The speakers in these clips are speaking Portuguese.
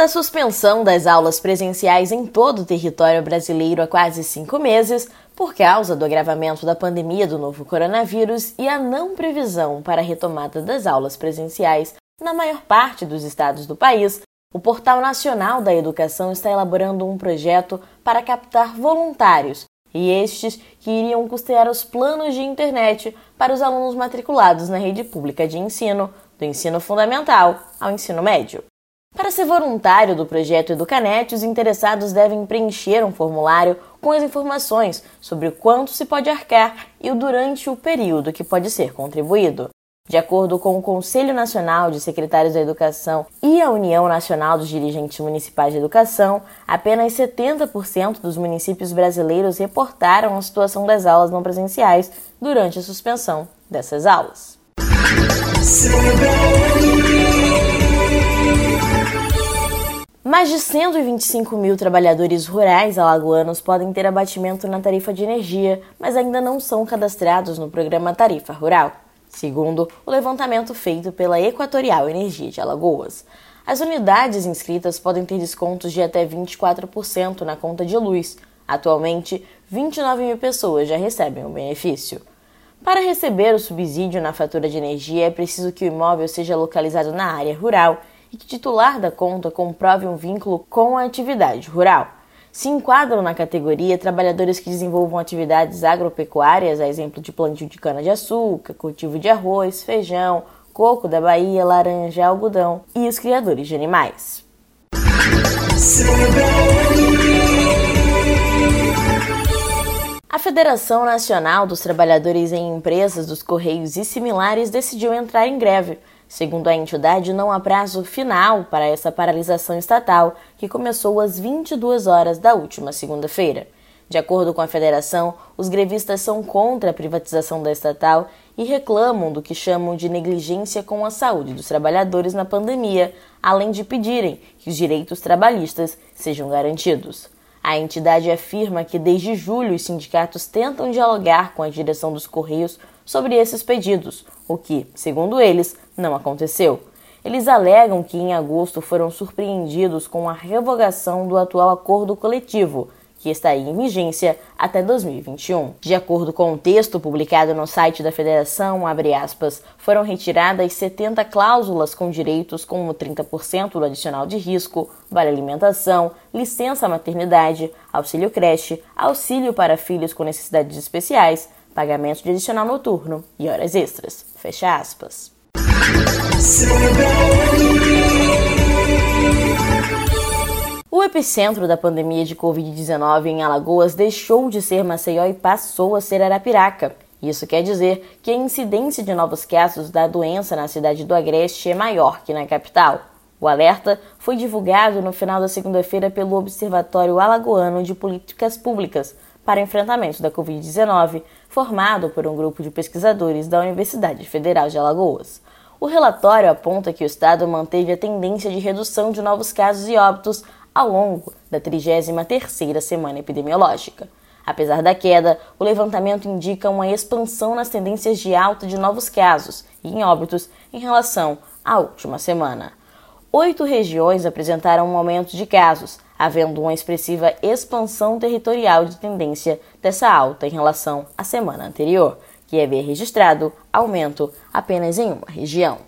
da suspensão das aulas presenciais em todo o território brasileiro há quase cinco meses, por causa do agravamento da pandemia do novo coronavírus e a não previsão para a retomada das aulas presenciais na maior parte dos estados do país, o Portal Nacional da Educação está elaborando um projeto para captar voluntários e estes que iriam custear os planos de internet para os alunos matriculados na rede pública de ensino, do ensino fundamental ao ensino médio. Para ser voluntário do projeto Educanet, os interessados devem preencher um formulário com as informações sobre quanto se pode arcar e o durante o período que pode ser contribuído. De acordo com o Conselho Nacional de Secretários da Educação e a União Nacional dos Dirigentes Municipais de Educação, apenas 70% dos municípios brasileiros reportaram a situação das aulas não presenciais durante a suspensão dessas aulas. Mais de 125 mil trabalhadores rurais alagoanos podem ter abatimento na tarifa de energia, mas ainda não são cadastrados no programa Tarifa Rural, segundo o levantamento feito pela Equatorial Energia de Alagoas. As unidades inscritas podem ter descontos de até 24% na conta de luz. Atualmente, 29 mil pessoas já recebem o benefício. Para receber o subsídio na fatura de energia, é preciso que o imóvel seja localizado na área rural e que titular da conta comprove um vínculo com a atividade rural. Se enquadram na categoria trabalhadores que desenvolvam atividades agropecuárias, a exemplo de plantio de cana-de-açúcar, cultivo de arroz, feijão, coco da Bahia, laranja, algodão e os criadores de animais. A Federação Nacional dos Trabalhadores em Empresas dos Correios e similares decidiu entrar em greve Segundo a entidade, não há prazo final para essa paralisação estatal, que começou às 22 horas da última segunda-feira. De acordo com a federação, os grevistas são contra a privatização da estatal e reclamam do que chamam de negligência com a saúde dos trabalhadores na pandemia, além de pedirem que os direitos trabalhistas sejam garantidos. A entidade afirma que desde julho os sindicatos tentam dialogar com a direção dos Correios sobre esses pedidos, o que, segundo eles, não aconteceu. Eles alegam que em agosto foram surpreendidos com a revogação do atual acordo coletivo, que estaria em vigência até 2021. De acordo com o um texto publicado no site da federação, aspas, foram retiradas 70 cláusulas com direitos como 30% do adicional de risco, vale alimentação, licença maternidade, auxílio creche, auxílio para filhos com necessidades especiais, pagamento de adicional noturno e horas extras. Fecha aspas. O epicentro da pandemia de Covid-19 em Alagoas deixou de ser Maceió e passou a ser Arapiraca. Isso quer dizer que a incidência de novos casos da doença na cidade do Agreste é maior que na capital. O alerta foi divulgado no final da segunda-feira pelo Observatório Alagoano de Políticas Públicas para enfrentamento da Covid-19, formado por um grupo de pesquisadores da Universidade Federal de Alagoas. O relatório aponta que o Estado manteve a tendência de redução de novos casos e óbitos ao longo da 33ª semana epidemiológica. Apesar da queda, o levantamento indica uma expansão nas tendências de alta de novos casos e em óbitos em relação à última semana. Oito regiões apresentaram um aumento de casos, havendo uma expressiva expansão territorial de tendência dessa alta em relação à semana anterior, que havia registrado aumento apenas em uma região.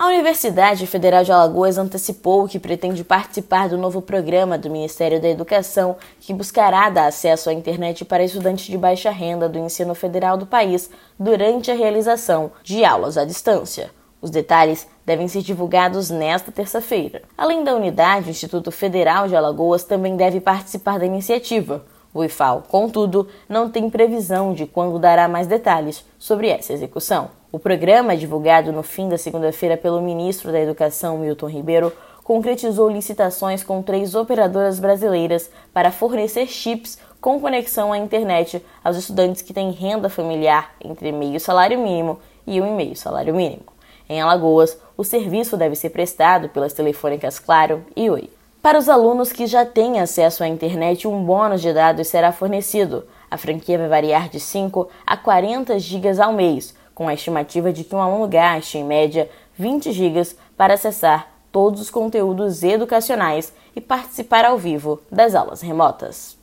A Universidade Federal de Alagoas antecipou que pretende participar do novo programa do Ministério da Educação, que buscará dar acesso à internet para estudantes de baixa renda do ensino federal do país durante a realização de aulas à distância. Os detalhes devem ser divulgados nesta terça-feira. Além da unidade, o Instituto Federal de Alagoas também deve participar da iniciativa. O IFAL, contudo, não tem previsão de quando dará mais detalhes sobre essa execução. O programa, divulgado no fim da segunda-feira pelo ministro da Educação, Milton Ribeiro, concretizou licitações com três operadoras brasileiras para fornecer chips com conexão à internet aos estudantes que têm renda familiar entre meio salário mínimo e um e meio salário mínimo. Em Alagoas, o serviço deve ser prestado pelas telefônicas Claro e Oi. Para os alunos que já têm acesso à internet, um bônus de dados será fornecido. A franquia vai variar de 5 a 40 GB ao mês, com a estimativa de que um aluno gaste, em média, 20 GB para acessar todos os conteúdos educacionais e participar ao vivo das aulas remotas.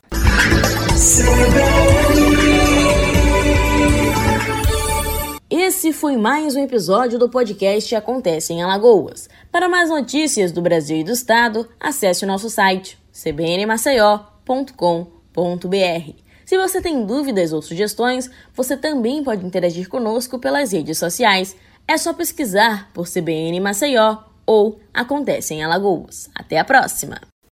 Esse foi mais um episódio do podcast Acontece em Alagoas. Para mais notícias do Brasil e do Estado, acesse o nosso site cbnmaceió.com.br. Se você tem dúvidas ou sugestões, você também pode interagir conosco pelas redes sociais. É só pesquisar por CBN Maceió ou Acontece em Alagoas. Até a próxima!